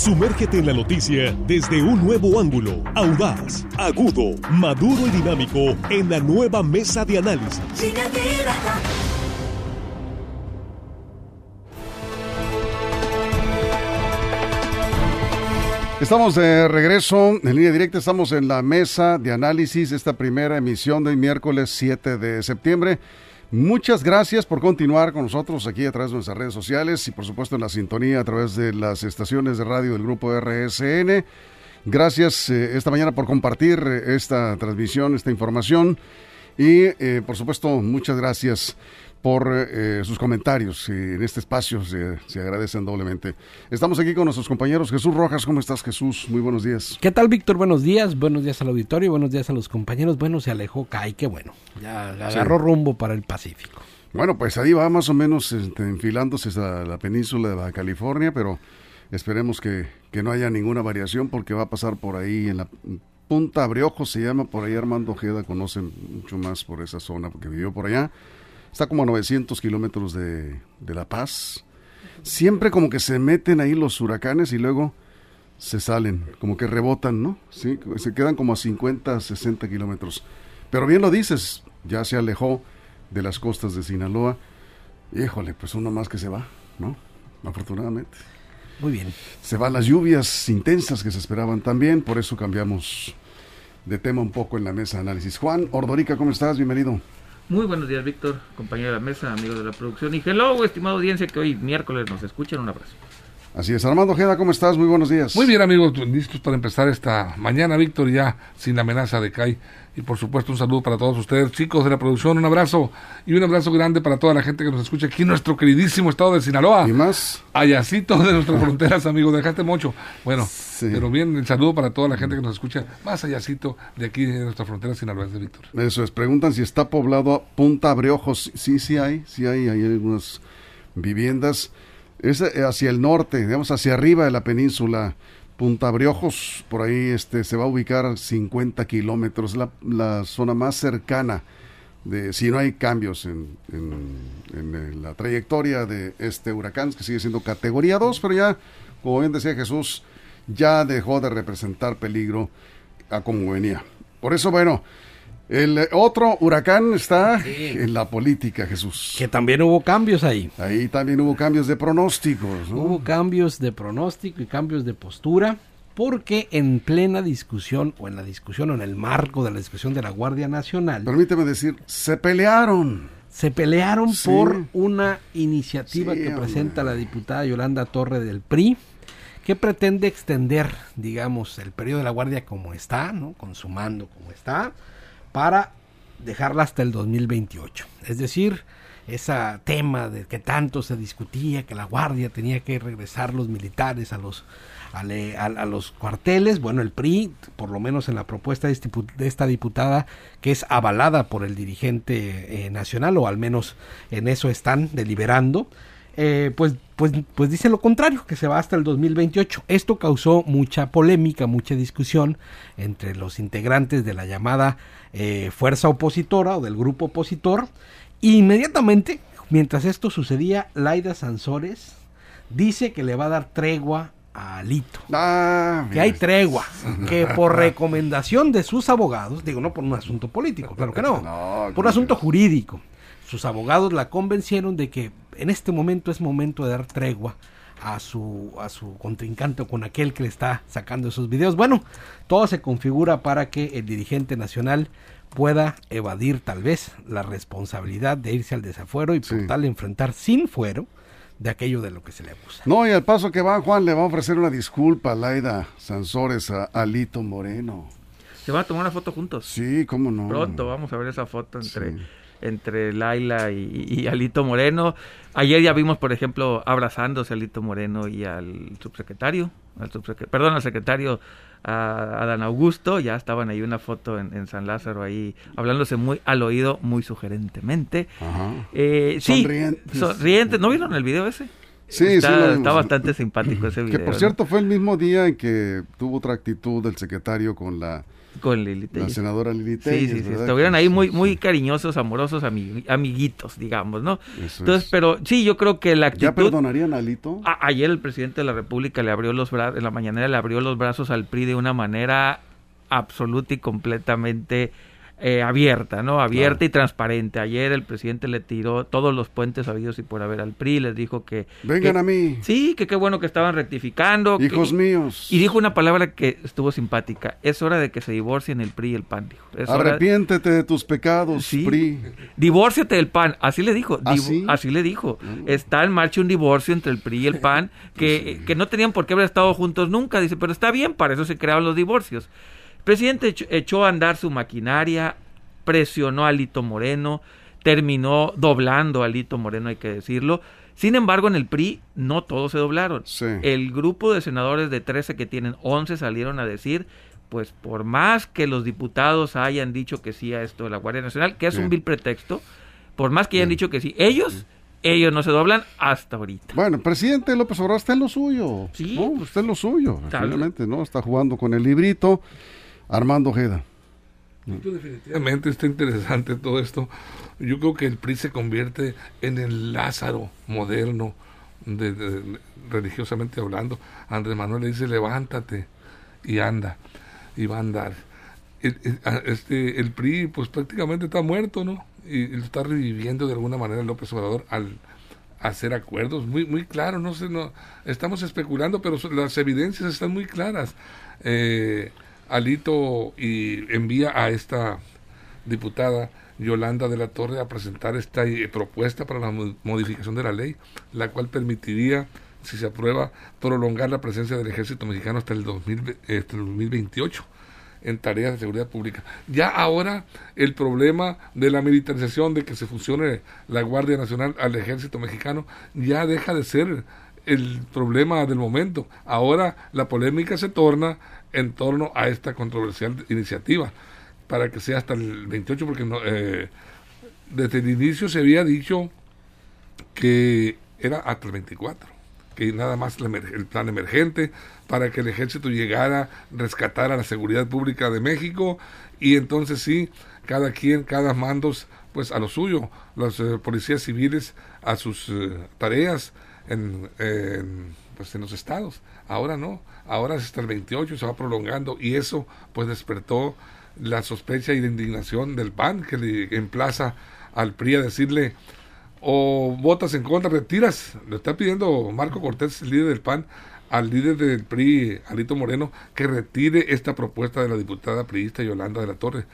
Sumérgete en la noticia desde un nuevo ángulo, audaz, agudo, maduro y dinámico en la nueva mesa de análisis. Estamos de regreso en línea directa, estamos en la mesa de análisis, esta primera emisión del miércoles 7 de septiembre. Muchas gracias por continuar con nosotros aquí a través de nuestras redes sociales y por supuesto en la sintonía a través de las estaciones de radio del grupo RSN. Gracias eh, esta mañana por compartir eh, esta transmisión, esta información y eh, por supuesto muchas gracias por eh, sus comentarios en este espacio, se, se, agradecen doblemente. Estamos aquí con nuestros compañeros. Jesús Rojas, ¿cómo estás Jesús? Muy buenos días. ¿Qué tal Víctor? Buenos días, buenos días al auditorio, buenos días a los compañeros. Bueno, se alejó Kai, qué bueno, ya agarró sí. rumbo para el Pacífico. Bueno, pues ahí va más o menos este, enfilándose a la península de Baja California, pero esperemos que, que no haya ninguna variación porque va a pasar por ahí en la Punta Abriojo, se llama, por ahí Armando Ojeda conoce mucho más por esa zona porque vivió por allá está como a 900 kilómetros de, de, La Paz. Siempre como que se meten ahí los huracanes y luego se salen, como que rebotan, ¿no? Sí, se quedan como a 50, 60 kilómetros. Pero bien lo dices, ya se alejó de las costas de Sinaloa. Híjole, pues uno más que se va, ¿no? Afortunadamente. Muy bien. Se van las lluvias intensas que se esperaban también, por eso cambiamos de tema un poco en la mesa de análisis. Juan Ordorica, ¿cómo estás? Bienvenido. Muy buenos días, Víctor, compañero de la mesa, amigo de la producción. Y hello, estimada audiencia que hoy miércoles nos escuchan. Un abrazo. Así es, Armando Ojeda, ¿cómo estás? Muy buenos días. Muy bien, amigos, listos para empezar esta mañana, Víctor, ya sin amenaza de CAI. Y por supuesto, un saludo para todos ustedes, chicos de la producción, un abrazo y un abrazo grande para toda la gente que nos escucha aquí en nuestro queridísimo estado de Sinaloa. Y más. Ayacito de nuestras fronteras, amigos, dejaste mucho. Bueno, sí. pero bien, el saludo para toda la gente que nos escucha más allácito de aquí de nuestras fronteras sinaloenses, Víctor. Eso es, preguntan si está poblado a Punta Abreojos. Sí, sí hay, sí hay, hay algunas viviendas. Es hacia el norte, digamos, hacia arriba de la península. Punta Briojos, por ahí este, se va a ubicar 50 kilómetros, la, zona más cercana, de, si no hay cambios en, en, la trayectoria de este huracán, que sigue siendo categoría 2, pero ya, como bien decía Jesús, ya dejó de representar peligro a como venía. Por eso, bueno, el otro huracán está sí. en la política, Jesús. Que también hubo cambios ahí. Ahí también hubo cambios de pronósticos. ¿no? Hubo cambios de pronóstico y cambios de postura, porque en plena discusión, o en la discusión, o en el marco de la discusión de la Guardia Nacional. Permíteme decir, se pelearon. Se pelearon sí. por una iniciativa sí, que hombre. presenta la diputada Yolanda Torre del PRI que pretende extender, digamos, el periodo de la Guardia como está, ¿no? Consumando como está para dejarla hasta el 2028. Es decir, ese tema de que tanto se discutía, que la Guardia tenía que regresar los militares a los, a, le, a, los cuarteles, bueno, el PRI, por lo menos en la propuesta de, este, de esta diputada, que es avalada por el dirigente eh, nacional, o al menos en eso están deliberando, eh, pues, pues, pues dice lo contrario, que se va hasta el 2028. Esto causó mucha polémica, mucha discusión entre los integrantes de la llamada eh, fuerza opositora o del grupo opositor. Inmediatamente, mientras esto sucedía, Laida Sansores dice que le va a dar tregua a Alito. Ah, que hay tregua, que por recomendación de sus abogados, digo, no por un asunto político, claro que no, no por un asunto jurídico. Sus abogados la convencieron de que en este momento es momento de dar tregua a su, a su contrincante o con aquel que le está sacando esos videos. Bueno, todo se configura para que el dirigente nacional pueda evadir tal vez la responsabilidad de irse al desafuero y por sí. tal enfrentar sin fuero de aquello de lo que se le acusa. No, y al paso que va, Juan le va a ofrecer una disculpa a Laida Sansores, a Alito Moreno. Se van a tomar una foto juntos. Sí, cómo no. Pronto vamos a ver esa foto entre... Sí entre Laila y, y, Alito Moreno. Ayer ya vimos, por ejemplo, abrazándose a Alito Moreno y al subsecretario, al subsecretario perdón, al secretario a, a, Dan Augusto, ya estaban ahí una foto en, en, San Lázaro ahí, hablándose muy al oído, muy sugerentemente. Eh, sí, sonrientes. sonrientes. ¿No vieron el video ese? Sí, está, sí, está bastante simpático ese video. Que por cierto fue el mismo día en que tuvo otra actitud el secretario con la Con Lili La senadora Lili Sí, sí, sí. Estuvieron ahí muy, muy cariñosos, amorosos, amiguitos, digamos, ¿no? Entonces, pero sí, yo creo que la actitud... ¿Ya perdonarían a Alito? ayer el presidente de la República le abrió los brazos, en la mañanera le abrió los brazos al PRI de una manera absoluta y completamente eh, abierta, ¿no? Abierta y transparente. Ayer el presidente le tiró todos los puentes habidos y por haber al PRI, les dijo que... Vengan a mí. Sí, que qué bueno que estaban rectificando. Hijos míos. Y dijo una palabra que estuvo simpática. Es hora de que se divorcien el PRI y el PAN, dijo. Arrepiéntete de... tus pecados, sí. PRI. Divórciate del PAN, así le dijo. ¿Ah, así le dijo. Está en marcha un divorcio entre el PRI y el PAN que, que no tenían por qué haber estado juntos nunca, dice, pero está bien, para eso se crearon los divorcios. El presidente echó, a andar su maquinaria, presionó a Lito Moreno, terminó doblando a Lito Moreno, hay que decirlo. Sin embargo, en el PRI no todos se doblaron. El grupo de senadores de 13 que tienen 11 salieron a decir, pues por más que los diputados hayan dicho que sí a esto de la Guardia Nacional, que es un vil pretexto, por más que hayan dicho que sí, ellos ellos no se doblan hasta ahorita. Bueno, el presidente López Obrador está en lo suyo. Sí. ¿no? Está en lo suyo, realmente, ¿no? Está jugando con el librito. Armando Ojeda. Definitivamente está interesante todo esto. Yo creo que el PRI se convierte en el Lázaro moderno, de, religiosamente hablando. Andrés Manuel le dice, levántate y anda, y va a andar. El, este, PRI pues prácticamente está muerto, ¿no? Y, está reviviendo de alguna manera López Obrador al hacer acuerdos muy muy claros no sé no estamos especulando pero las evidencias están muy claras eh, Alito y envía a esta diputada Yolanda de la Torre a presentar esta eh, propuesta para la modificación de la ley, la cual permitiría, si se aprueba, prolongar la presencia del ejército mexicano hasta el, 2028 en tareas de seguridad pública. Ya ahora el problema de la militarización, de que se fusione la Guardia Nacional al ejército mexicano, ya deja de ser el problema del momento. Ahora la polémica se torna en torno a esta controversial iniciativa para que sea hasta el 28 porque no, eh, desde el inicio se había dicho que era hasta el 24 que nada más el plan emergente para que el ejército llegara rescatar a la seguridad pública de México y entonces sí cada quien cada mandos pues a lo suyo los eh, policías civiles a sus eh, tareas en, en, pues en los estados. Ahora no. Ahora es hasta el 28, se va prolongando. Y eso pues despertó la sospecha y la indignación del PAN que le emplaza al PRI a decirle o votas en contra, retiras, le está pidiendo Marco Cortés, el líder del PAN, al líder del PRI, Alito Moreno, que retire esta propuesta de la diputada priista Yolanda de la Torre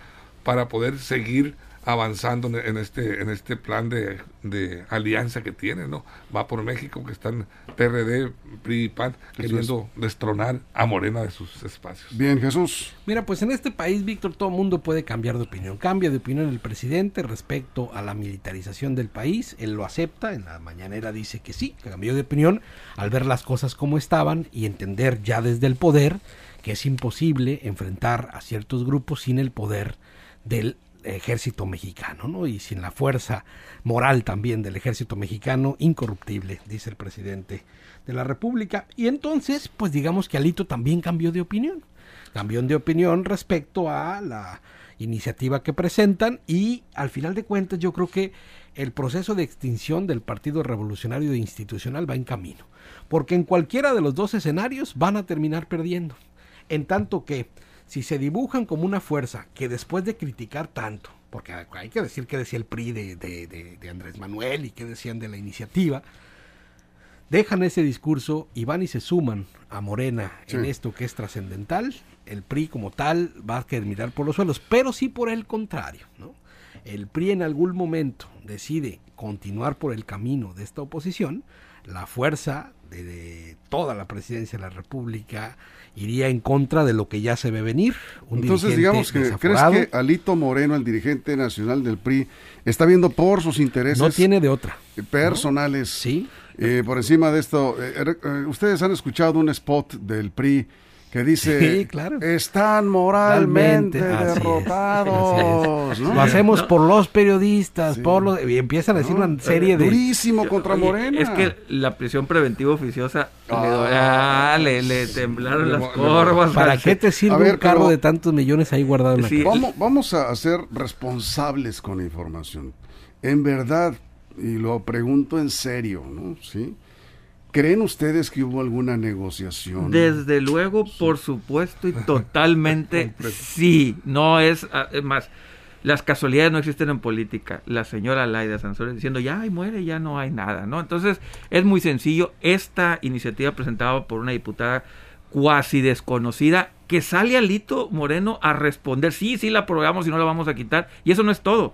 para poder seguir avanzando en este en este plan de, de, alianza que tiene, ¿no? Va por México, que están PRD, PRI y PAN, queriendo destronar a Morena de sus espacios. Bien, Jesús. Mira, pues en este país, Víctor, todo el mundo puede cambiar de opinión. Cambia de opinión el presidente respecto a la militarización del país. Él lo acepta, en la mañanera dice que sí, que cambió de opinión al ver las cosas como estaban y entender ya desde el poder que es imposible enfrentar a ciertos grupos sin el poder del ejército mexicano, ¿no? Y sin la fuerza moral también del ejército mexicano, incorruptible, dice el presidente de la República. Y entonces, pues digamos que Alito también cambió de opinión. Cambió de opinión respecto a la iniciativa que presentan y al final de cuentas yo creo que el proceso de extinción del Partido Revolucionario Institucional va en camino. Porque en cualquiera de los dos escenarios van a terminar perdiendo. En tanto que si se dibujan como una fuerza que después de criticar tanto, porque hay que decir que decía el PRI de, de, Andrés Manuel y que decían de la iniciativa, dejan ese discurso y van y se suman a Morena en esto que es trascendental, el PRI como tal va a mirar por los suelos, pero sí por el contrario, ¿no? El PRI en algún momento decide continuar por el camino de esta oposición, la fuerza de toda la presidencia de la República, iría en contra de lo que ya se ve venir. Entonces, digamos que crees que Alito Moreno, el dirigente nacional del PRI, está viendo por sus intereses. No tiene de otra. Personales. Sí. Eh, por encima de esto, eh, eh, ustedes han escuchado un spot del PRI que dice, claro. están moralmente derrotados. Lo hacemos por los periodistas, por los, y empiezan a decir una serie de... Durísimo contra Morena. Es que la prisión preventiva oficiosa ah, le, le, temblaron las corvas. ¿Para qué te sirve un carro de tantos millones ahí guardado en la vamos, vamos a ser responsables con la información. En verdad, y lo pregunto en serio, ¿no? ¿Sí? ¿Creen ustedes que hubo alguna negociación? Desde luego, por supuesto y totalmente sí. No es, ah, es más, las casualidades no existen en política. La señora Laida Sansores diciendo, ya y muere, ya no hay nada, ¿no? Entonces, es muy sencillo. Esta iniciativa presentada por una diputada cuasi desconocida que sale Alito Moreno a responder, sí, sí la aprobamos y no la vamos a quitar. Y eso no es todo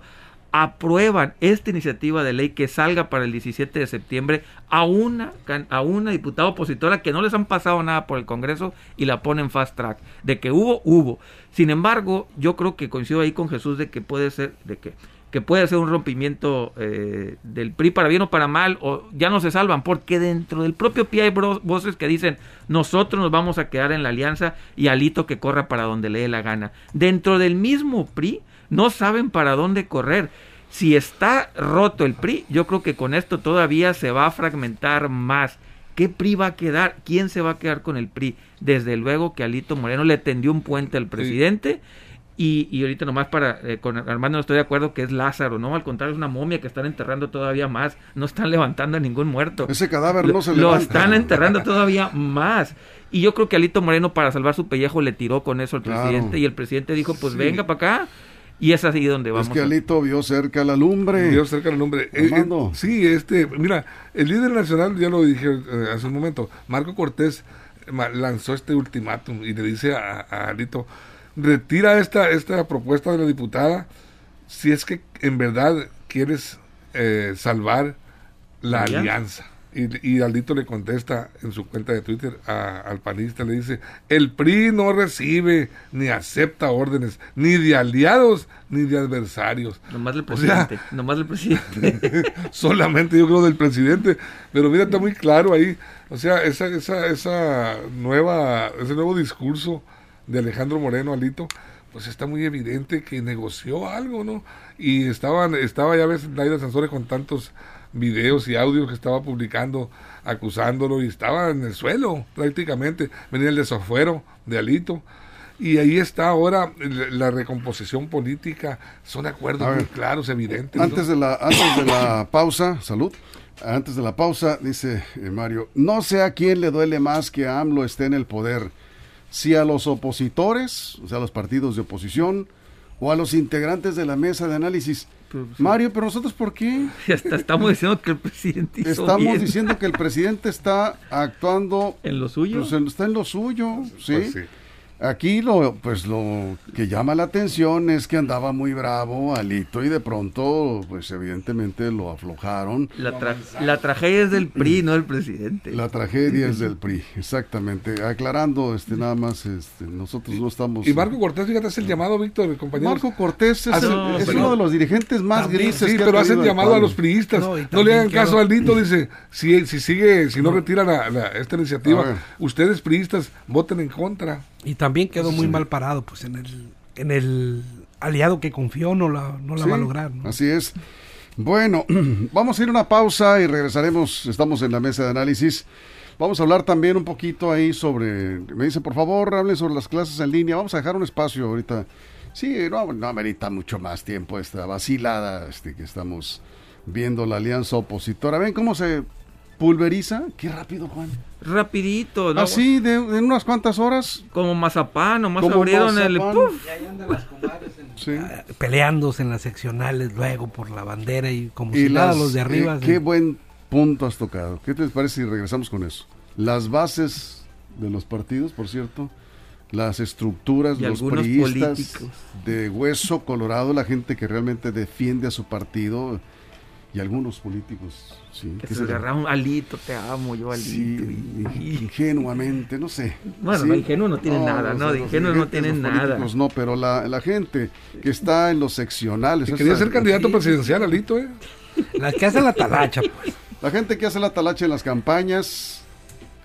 aprueban esta iniciativa de ley que salga para el 17 de septiembre a una, a una diputada opositora que no les han pasado nada por el Congreso y la ponen fast track. De que hubo, hubo. Sin embargo, yo creo que coincido ahí con Jesús de que puede ser, de que, que puede ser un rompimiento eh, del PRI para bien o para mal, o ya no se salvan, porque dentro del propio PRI hay voces que dicen, nosotros nos vamos a quedar en la alianza y alito que corra para donde le dé la gana. Dentro del mismo PRI, no saben para dónde correr. Si está roto el PRI, yo creo que con esto todavía se va a fragmentar más. ¿Qué PRI va a quedar? ¿Quién se va a quedar con el PRI? Desde luego que Alito Moreno le tendió un puente al presidente. Y, y, ahorita nomás para, eh, con Armando no estoy de acuerdo que es Lázaro, no, al contrario es una momia que están enterrando todavía más, no están levantando a ningún muerto. Ese cadáver no se levanta. Lo están enterrando todavía más. Y yo creo que Alito Moreno para salvar su pellejo le tiró con eso al presidente y el presidente dijo, pues venga para acá y es así donde vamos. Es que Alito vio cerca la lumbre. Vio cerca la lumbre. Eh, eh, sí, este, mira, el líder nacional, ya lo dije eh, hace un momento, Marco Cortés lanzó este ultimátum y le dice a, Alito, retira esta, esta propuesta de la diputada si es que en verdad quieres salvar la alianza. Y, y, Aldito le contesta en su cuenta de Twitter al panista, le dice, el PRI no recibe ni acepta órdenes, ni de aliados, ni de adversarios. Nomás del presidente, nomás del presidente. solamente yo creo del presidente, pero mira, está muy claro ahí, o sea, esa, esa, esa nueva, ese nuevo discurso de Alejandro Moreno, Alito, pues está muy evidente que negoció algo, ¿no? Y estaban, estaba ya ves Laida Sansores con tantos videos y audios que estaba publicando acusándolo y estaba en el suelo prácticamente. Venía el desafuero de Alito. Y ahí está ahora la recomposición política. Son acuerdos muy claros, evidentes. Antes, de la, antes de la pausa, salud. Antes de la pausa, dice eh, Mario, no sé a quién le duele más que AMLO esté en el poder. Si a los opositores, o sea, a los partidos de oposición, o a los integrantes de la mesa de análisis. Mario, pero nosotros por qué? estamos diciendo que el presidente hizo Estamos diciendo que el presidente está actuando en lo suyo. Pues, está en lo suyo, ¿sí? Pues sí. Aquí lo, pues lo que llama la atención es que andaba muy bravo Alito y de pronto, pues evidentemente lo aflojaron. La, tragedia es del PRI, no del presidente. La tragedia es del PRI, exactamente. Aclarando, este, nada más, este, nosotros no estamos. Y Marco Cortés, fíjate, es el llamado, Víctor, compañero. Marco Cortés es, uno de los dirigentes más grises. Sí, pero hacen llamado a los priistas. No, le hagan caso a Alito, dice, si, si sigue, si no, retira esta iniciativa, ustedes priistas voten en contra. Y también quedó muy mal parado, pues en el, en el aliado que confió no la, no la va a lograr. Así es. Bueno, vamos a ir a una pausa y regresaremos. Estamos en la mesa de análisis. Vamos a hablar también un poquito ahí sobre. Me dice, por favor, hablen sobre las clases en línea. Vamos a dejar un espacio ahorita. Sí, no, no amerita mucho más tiempo esta vacilada este, que estamos viendo la alianza opositora. Ven cómo se pulveriza. Qué rápido, Juan. Rapidito, ¿no? Así, de, en unas cuantas horas. Como mazapán, nomás abrieron el... ¡puf! Ah, peleándose en las seccionales luego por la bandera y como si nada los de arriba. Eh, qué buen punto has tocado. ¿Qué te parece si regresamos con eso? Las bases de los partidos, por cierto, las estructuras, los priistas de hueso colorado, la gente que realmente defiende a su partido y algunos políticos Sí, que, se agarraron alito, te amo, yo alito. Sí, ingenuamente, no sé. Bueno, ¿sí? ingenuo no tiene nada, ¿no? De ingenuo no tienen nada. No, pero la, la, gente que está en los seccionales. Que quería ser candidato presidencial, Alito, ¿eh? La que hace la talacha, pues. La gente que hace la talacha en las campañas,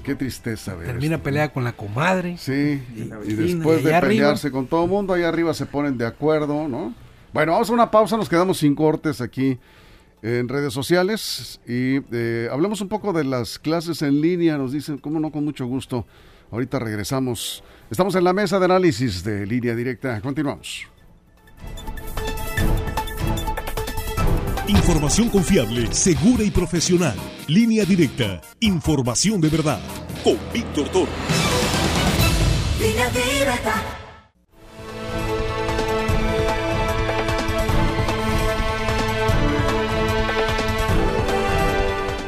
Qué tristeza ver. Termina esto, pelea con la comadre. Sí, y, la y vecina, después y de arriba. pelearse con todo el mundo, ahí arriba se ponen de acuerdo, ¿no? Bueno, vamos a una pausa, nos quedamos sin cortes aquí en redes sociales y eh, hablemos un poco de las clases en línea, nos dicen, cómo no, con mucho gusto. Ahorita regresamos. Estamos en la mesa de análisis de línea directa. Continuamos. Información confiable, segura y profesional. Línea directa. Información de verdad. Con Víctor Toro. Línea directa.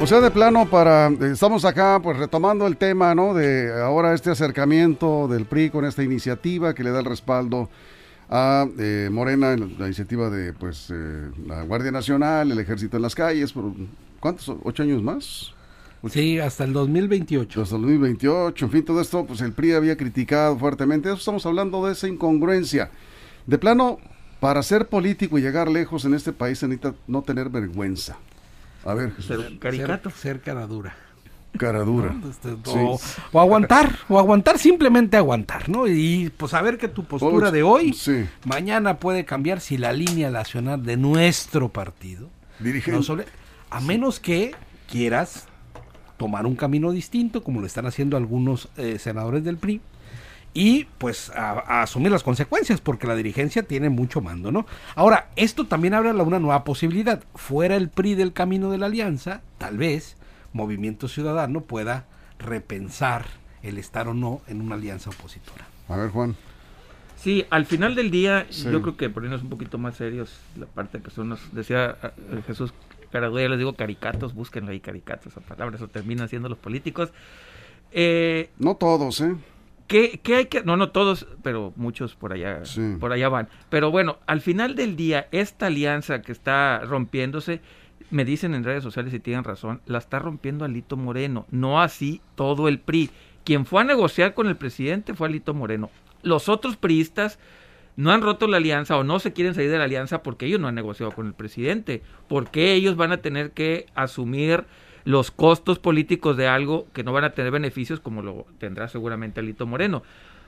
O sea, de plano para, estamos acá pues retomando el tema, ¿no? De ahora este acercamiento del PRI con esta iniciativa que le da el respaldo a eh, Morena en la iniciativa de pues eh, la Guardia Nacional, el Ejército en las calles, por ¿cuántos? ¿Ocho años más? Sí, hasta el 2028. Hasta el 2028, en fin, todo esto, pues el PRI había criticado fuertemente. Eso estamos hablando de esa incongruencia. De plano, para ser político y llegar lejos en este país se necesita no tener vergüenza. A ver. Ser caricato. Ser, ser cara dura. cara dura. Este, Sí. o, o aguantar, o aguantar, simplemente aguantar, ¿no? Y pues saber que tu postura Oh, de hoy, sí. mañana puede cambiar si la línea nacional de nuestro partido, Dirigente. no sobre- a menos que quieras tomar un camino distinto, como lo están haciendo algunos eh, senadores del PRI, y pues a, a asumir las consecuencias, porque la dirigencia tiene mucho mando, ¿no? Ahora, esto también abre la- una nueva posibilidad. Fuera el PRI del camino de la alianza, tal vez Movimiento Ciudadano pueda repensar el estar o no en una alianza opositora. A ver, Juan. Sí, al final del día, Sí. yo creo que ponernos un poquito más serios, la parte que son los, decía eh, Jesús Caraduya, les digo caricatos, búsquenlo ahí caricatos, esa palabra, eso terminan siendo los políticos. Eh, No todos, ¿eh? ¿Qué, qué hay que.? No, no todos, pero muchos por allá, Sí. por allá van. Pero bueno, al final del día, esta alianza que está rompiéndose, me dicen en redes sociales y tienen razón, la está rompiendo Alito Moreno, no así todo el PRI. Quien fue a negociar con el presidente fue Alito Moreno. Los otros priistas no han roto la alianza o no se quieren salir de la alianza porque ellos no han negociado con el presidente. Porque ellos van a tener que asumir los costos políticos de algo que no van a tener beneficios como lo tendrá seguramente Alito Moreno.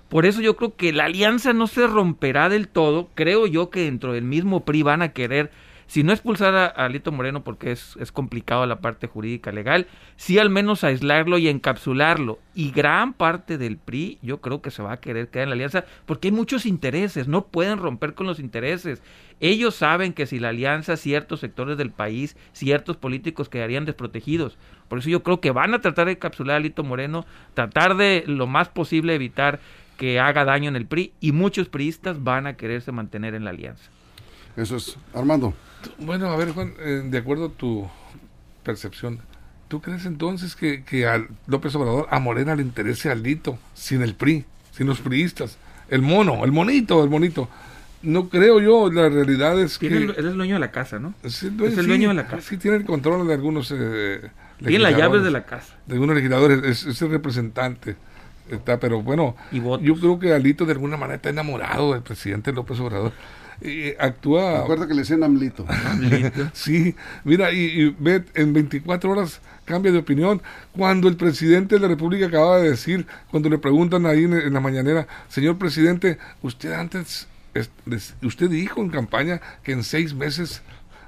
Por eso yo creo que la alianza no se romperá del todo. Creo yo que dentro del mismo PRI van a querer, si no expulsar a, a Alito Moreno porque es, es complicado la parte jurídica legal, sí al menos aislarlo y encapsularlo. Y gran parte del PRI yo creo que se va a querer quedar en la alianza porque hay muchos intereses, no pueden romper con los intereses. Ellos saben que si la alianza, ciertos sectores del país, ciertos políticos quedarían desprotegidos. Por eso yo creo que van a tratar de encapsular a Alito Moreno, tratar de lo más posible evitar que haga daño en el PRI y muchos priistas van a quererse mantener en la alianza. Eso es. Armando. Bueno, a ver, Juan, eh, de acuerdo a tu percepción, ¿tú crees entonces que, que a López Obrador, a Morena le interese Aldito, sin el PRI, sin los priistas? El mono, el monito, el monito. No creo yo, la realidad es que... El- él es el dueño de la casa, ¿no? Sí, es el dueño de la casa. Sí, tiene el control de algunos... Eh, Tiene las llaves de la casa. De algunos legisladores, es, es el representante. Está, pero bueno, Y votos. yo creo que Alito de alguna manera está enamorado del presidente López Obrador. Y actúa... Recuerda que le decían Amlito. Sí, mira, y, y ve, en 24 horas cambia de opinión. Cuando el presidente de la República acaba de decir, cuando le preguntan ahí en, en la mañanera, señor presidente, usted antes, es- des- usted dijo en campaña que en seis meses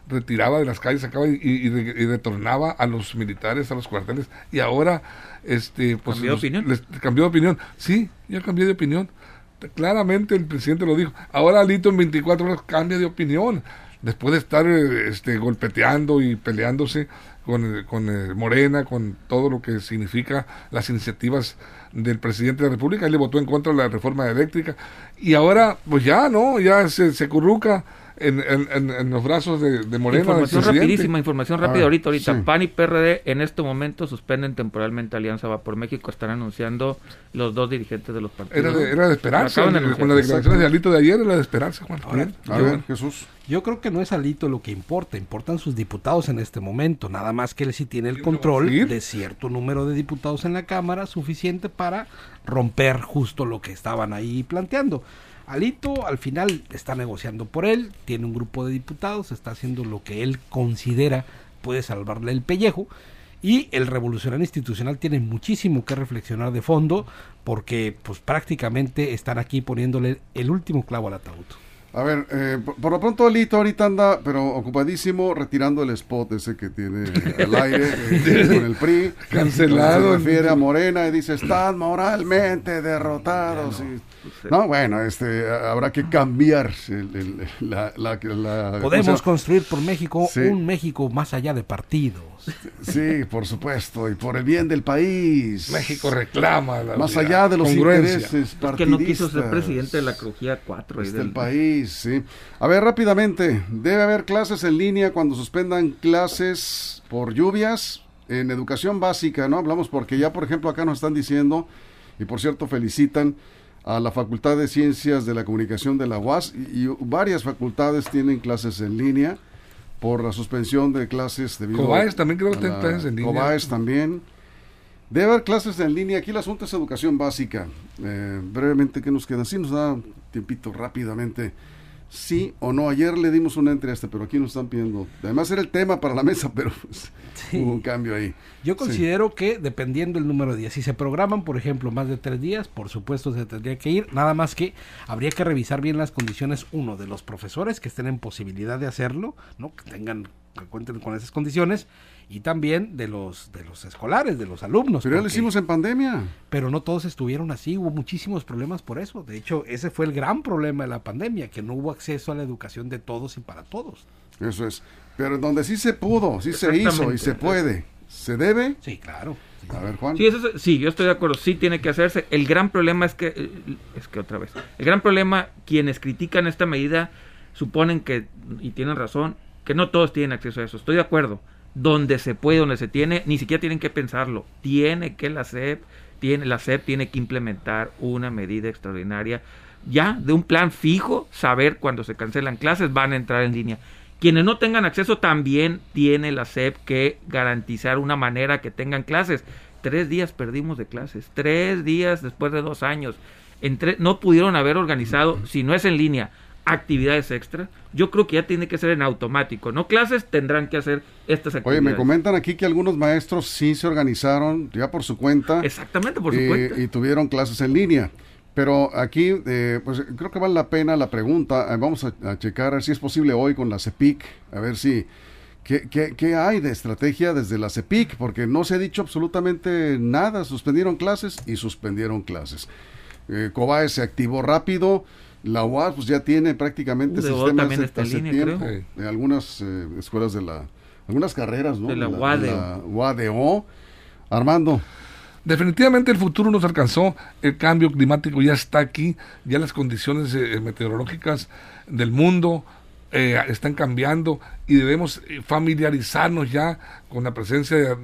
retiraba de las calles, sacaba y, y- y re- y retornaba a los militares, a los cuarteles, y ahora, este, pues, ¿Cambió de opinión? les- cambió de opinión. Sí, ya cambié de opinión. Claramente el presidente lo dijo. Ahora Alito en 24 horas cambia de opinión. Después de estar eh, este, golpeteando y peleándose con, eh, con eh, Morena, con todo lo que significa las iniciativas del presidente de la República. Él le votó en contra de la reforma eléctrica. Y ahora, pues ya, ¿no? Ya se, se curruca en, en- en- en los brazos de, de Morena. información rapidísima, información A rápida ver, ahorita, ahorita. sí. PAN y PRD en este momento suspenden temporalmente Alianza Va por México, están anunciando los dos dirigentes de los partidos. Era de, era de esperanza. Con las declaraciones de Alito de ayer era de esperanza, Juan. Ahora, Bien. A ver, Jesús. Yo creo que no es Alito lo que importa, importan sus diputados en este momento, nada más que él sí tiene el control de cierto número de diputados en la Cámara suficiente para romper justo lo que estaban ahí planteando. Alito al final está negociando por él, tiene un grupo de diputados, está haciendo lo que él considera puede salvarle el pellejo Y el revolucionario institucional tiene muchísimo que reflexionar de fondo porque pues prácticamente están aquí poniéndole el último clavo al ataúd. A ver, eh, por, por lo pronto Alito ahorita anda, pero ocupadísimo, retirando el spot ese que tiene al aire eh, con el PRI. Cancelado. Se refiere a Morena y dice, están moralmente derrotados. y- no, bueno, este, habrá que cambiar el- el- la, la- la- ¿cómo se Podemos construir por México Sí. un México más allá de partidos. Sí, por supuesto, y por el bien del país. México reclama la Más allá de los intereses Es que no quiso ser partidistas. presidente de la crujía 4. Pues del país, sí. A ver, rápidamente, debe haber clases en línea cuando suspendan clases por lluvias en educación básica, ¿no? Hablamos porque ya, por ejemplo, acá nos están diciendo, y por cierto, felicitan a la Facultad de Ciencias de la Comunicación de la UAS, y, y varias facultades tienen clases en línea por la suspensión de clases debido Cobaes también creo que a tiene la- clases en línea. Cobaes también. Debe haber clases en línea. Aquí el asunto es educación básica. Eh, brevemente, ¿qué nos queda? Sí, nos da un tiempito rápidamente. Sí o no. Ayer le dimos una entre a este, pero aquí nos están pidiendo. Además era el tema para la mesa, pero pues, Sí. hubo un cambio ahí. Yo Sí. considero que dependiendo el número de días, si se programan, por ejemplo, más de tres días, por supuesto se tendría que ir, nada más que habría que revisar bien las condiciones, uno, de los profesores que estén en posibilidad de hacerlo, ¿no? que tengan, que cuenten con esas condiciones, y también de los, de los escolares, de los alumnos. Pero ya lo hicimos en pandemia. pero no todos estuvieron así, hubo muchísimos problemas por eso. De hecho, ese fue el gran problema de la pandemia, que no hubo acceso a la educación de todos y para todos. Eso es. Pero en donde sí se pudo, sí se hizo y se puede. ¿Se debe? Sí, claro. A ver, Juan. Sí, eso es- sí, yo estoy de acuerdo, sí tiene que hacerse. El gran problema es que, eh, es que otra vez, el gran problema, quienes critican esta medida suponen que, y tienen razón, que no todos tienen acceso a eso. Estoy de acuerdo. Donde se puede, donde se tiene, ni siquiera tienen que pensarlo. Tiene que la SEP, tiene, la SEP tiene que implementar una medida extraordinaria ya de un plan fijo, saber cuando se cancelan clases van a entrar en línea. Quienes no tengan acceso también tiene la SEP que garantizar una manera que tengan clases. Tres días perdimos de clases, tres días después de dos años. Entre, no pudieron haber organizado, si no es en línea, actividades extra. Yo creo que ya tiene que ser en automático. No clases, tendrán que hacer estas Oye, actividades. me comentan aquí que algunos maestros sí se organizaron ya por su cuenta. Exactamente, por y, supuesto. y tuvieron clases en línea. Pero aquí, eh, pues creo que vale la pena la pregunta. Eh, vamos a, a checar a ver si es posible hoy con la CEPIC, a ver si. ¿qué, qué, qué hay de estrategia desde la CEPIC? Porque no se ha dicho absolutamente nada. Suspendieron clases y suspendieron clases. Eh, COBAE se activó rápido. La UAS pues ya tiene prácticamente sistemas de está en hace línea, tiempo. creo. En algunas eh, escuelas de la. Algunas carreras, ¿no? De la de UADO. la UADO. Armando. Definitivamente el futuro nos alcanzó, el cambio climático ya está aquí, ya las condiciones eh, meteorológicas del mundo eh, están cambiando y debemos eh, familiarizarnos ya con la presencia eh,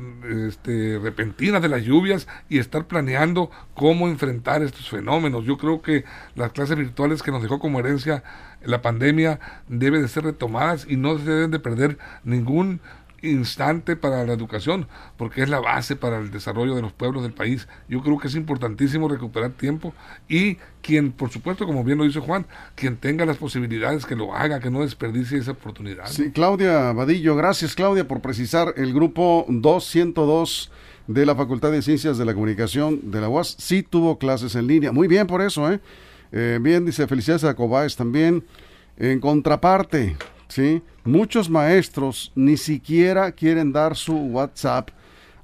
este, repentina de las lluvias y estar planeando cómo enfrentar estos fenómenos. Yo creo que las clases virtuales que nos dejó como herencia la pandemia deben de ser retomadas y no se deben de perder ningún instante para la educación, porque es la base para el desarrollo de los pueblos del país. Yo creo que es importantísimo recuperar tiempo y quien, por supuesto, como bien lo dice Juan, quien tenga las posibilidades que lo haga, que no desperdicie esa oportunidad. Sí, Claudia Vadillo, gracias Claudia por precisar el grupo 202 de la Facultad de Ciencias de la Comunicación de la UAS, sí tuvo clases en línea. Muy bien por eso, ¿eh? Eh, bien, dice, felicidades a Cobaes también. En contraparte, ¿sí? Muchos maestros ni siquiera quieren dar su WhatsApp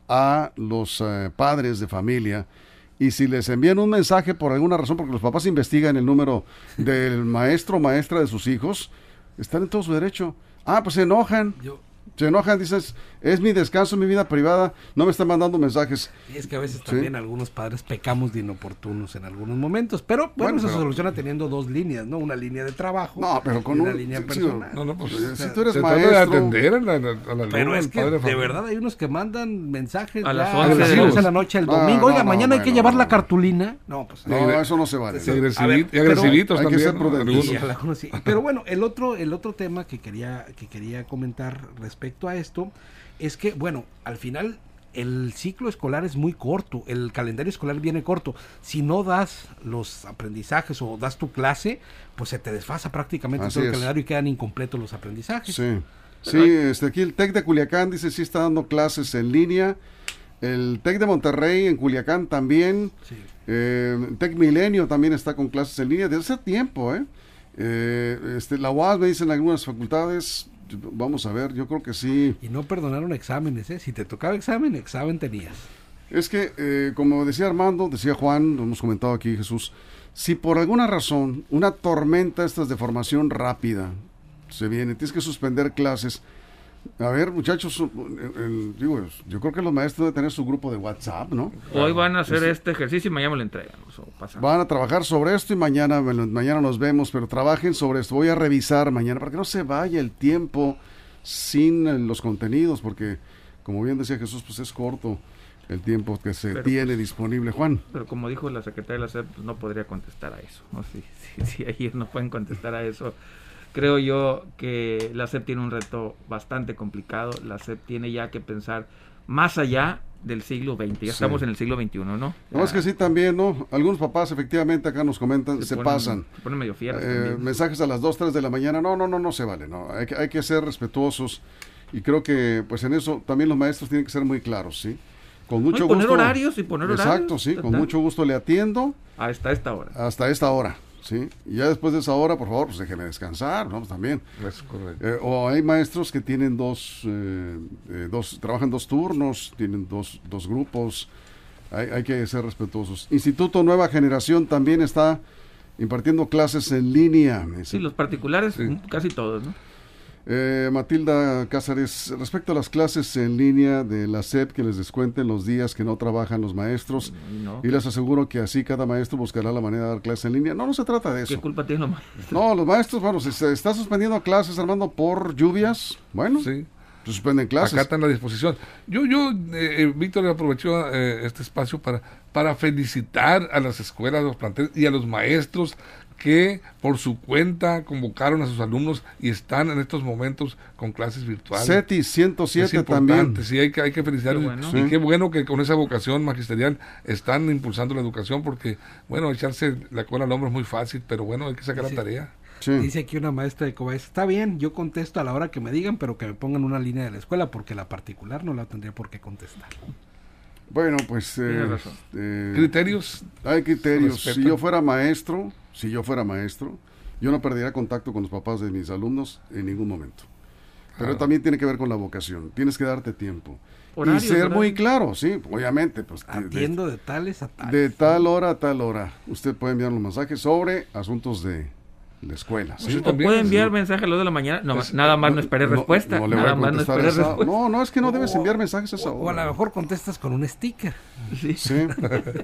a los eh, padres de familia y si les envían un mensaje por alguna razón, porque los papás investigan el número del maestro o maestra de sus hijos, están en todo su derecho. Ah, pues se enojan. Yo, Se enojan, dices, es mi descanso, mi vida privada, no me están mandando mensajes. y es que a veces Sí. también algunos padres pecamos de inoportunos en algunos momentos, pero bueno, Bueno, eso se soluciona teniendo dos líneas, ¿no? Una línea de trabajo No, pero con y una un- línea sí, sí, personal. No, no, pues, Si se- tú eres se trata de maestro- atender a la, a la Pero es que padre de verdad hay unos que mandan mensajes A las a 11 las de la 11 de la noche. el domingo. Oiga, no, no, mañana hay que llevar no. la cartulina. No, pues No, eso no se vale. Ver, agresivi- y agresivitos hay que también. ser. Sí, sí. Pero bueno, el otro, el otro tema que quería, que quería comentar respecto a esto es que, bueno, al final el ciclo escolar es muy corto, el calendario escolar viene corto. Si no das los aprendizajes o das tu clase, pues se te desfasa prácticamente Así todo el es. calendario y quedan incompletos los aprendizajes. Sí, Sí, este, aquí el TEC de Culiacán dice sí está dando clases en línea. El TEC de Monterrey en Culiacán también. Eh, el TEC Milenio también está con clases en línea desde hace tiempo, ¿eh? Eh, este, la UAS me dicen algunas facultades, vamos a ver, yo creo que sí. Y no perdonaron exámenes, ¿eh? Si te tocaba examen, examen tenías. Es que, eh, como decía Armando, decía Juan, lo hemos comentado aquí Jesús, si por alguna razón una tormenta estas de formación rápida se viene, tienes que suspender clases, a ver, muchachos, el- digo, yo creo que los maestros deben tener su grupo de WhatsApp, ¿no? Hoy van a hacer este ejercicio y mañana me lo entregan. o. Van a trabajar sobre esto y mañana, mañana nos vemos, pero trabajen sobre esto. Voy a revisar mañana para que no se vaya el tiempo sin eh, los contenidos, porque como bien decía Jesús, pues es corto el tiempo que se Pero, tiene pues, disponible. Juan. Pero como dijo la secretaria de la SEP, pues, no podría contestar a eso. ¿no? Si, si, si ayer no pueden contestar a eso, creo yo que la SEP tiene un reto bastante complicado. La SEP tiene ya que pensar más allá del siglo XX. Ya Sí. estamos en el siglo XXI, ¿no? No, es que sí también, ¿no? Algunos papás efectivamente acá nos comentan, se, ponen- pasan. Se ponen medio fieros Eh, mensajes a las 2, 3 de la mañana, no, no, no, no se vale, no. Hay, que- hay que ser respetuosos y creo que pues en eso también los maestros tienen que ser muy claros, ¿sí? Con No, y mucho poner gusto. horarios y poner horarios. Exacto, sí, con mucho gusto le atiendo Hasta esta hora. hasta esta hora, ¿sí? Y ya después de esa hora, por favor, pues déjeme descansar, ¿no? Pues también. Es correcto. Eh, o hay maestros que tienen dos, eh, eh, dos, trabajan dos turnos, tienen dos, dos grupos, hay, hay que ser respetuosos. Instituto Nueva Generación también está impartiendo clases en línea. Sí, los particulares, Sí. casi todos, ¿no? Eh, Matilda Cázares, respecto a las clases en línea de la SEP, que les descuenten los días que no trabajan los maestros, Y no. y les aseguro que así cada maestro buscará la manera de dar clases en línea. No, no se trata de ¿Qué eso. culpa tiene lo más? No, los maestros, bueno, si se está suspendiendo clases, Armando, por lluvias, bueno, Sí. se suspenden clases. En la disposición. Yo, yo, eh, eh, Víctor, aprovecho eh, este espacio para, para felicitar a las escuelas, a los planteles y a los maestros que por su cuenta convocaron a sus alumnos y están en estos momentos con clases virtuales. CETI Es 107 importante, también. sí, hay que, hay que felicitarlos. Qué bueno. Y Sí. qué bueno que con esa vocación magisterial están impulsando la educación porque, bueno, echarse la cola al hombro es muy fácil, pero bueno, hay que sacar Sí. la tarea. Sí. Dice aquí una maestra de Cobaes, está bien, yo contesto a la hora que me digan, pero que me pongan una línea de la escuela, porque la particular no la tendría por qué contestar. Bueno, pues eh, razón. eh, Criterios. hay criterios. Si yo fuera maestro, si yo fuera maestro, yo no perdería contacto con los papás de mis alumnos en ningún momento. Pero Claro. también tiene que ver con la vocación. Tienes que darte tiempo. Horarios, y ser muy claro, sí, obviamente. Pues, de- Atiendo de tales a tales. de, tal hora a tal hora. Usted puede enviar los mensajes sobre asuntos de la escuela. ¿sí? Sí, O también, puede enviar sí. mensaje a las 2 de la mañana. No, Es- nada más no, esperé No- respuesta. no le voy a nada más no esperé esa- respuesta. No, no, es que no debes O- enviar mensajes a esa O, o a hora. lo mejor contestas con un sticker. Sí. Sí.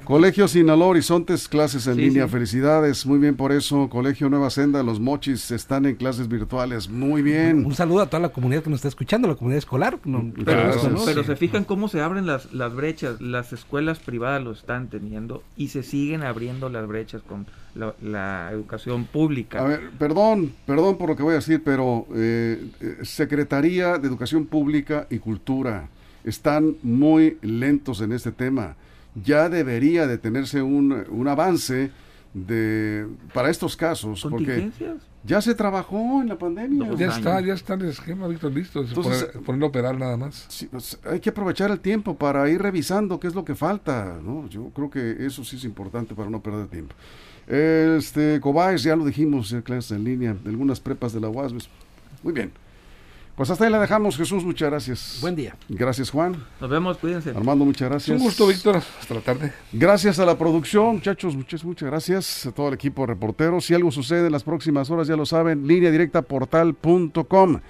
Colegio Sinaloa Horizontes, clases en Sí, línea. sí. Felicidades, muy bien por eso. Colegio Nueva Senda, los mochis están en clases virtuales. Muy bien. Un saludo a toda la comunidad que nos está escuchando, la comunidad escolar. No, Pero, Claro, gusto, ¿no? pero Sí. se fijan cómo se abren las, las brechas. Las escuelas privadas lo están teniendo y se siguen abriendo las brechas con la, la educación pública. A ver, perdón, perdón por lo que voy a decir, pero eh, eh, Secretaría de Educación Pública y Cultura están muy lentos en este tema. Ya debería de tenerse un, un avance de para estos casos, porque ¿Contingencias? ya se trabajó en la pandemia. Dos Ya años. está, ya está el esquema, Víctor, listo. Es Entonces, poner- a operar nada más. Sí, pues, hay que aprovechar el tiempo para ir revisando qué es lo que falta, ¿no? Yo creo que eso sí es importante para no perder tiempo. Este, Cobáez, ya lo dijimos, clases en línea, de algunas prepas de la UAS. pues, Muy bien. Pues hasta ahí la dejamos, Jesús, muchas gracias. Buen día. Gracias, Juan. Nos vemos, cuídense. Armando, muchas gracias. un gusto, Víctor. Hasta la tarde. Gracias a la producción, muchachos, muchas, muchas gracias a todo el equipo de reporteros. Si algo sucede en las próximas horas, ya lo saben, línea directa portal.com.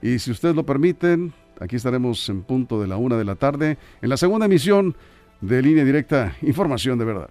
Y si ustedes lo permiten, aquí estaremos en punto de la una de la tarde en la segunda emisión de Línea Directa, Información de Verdad.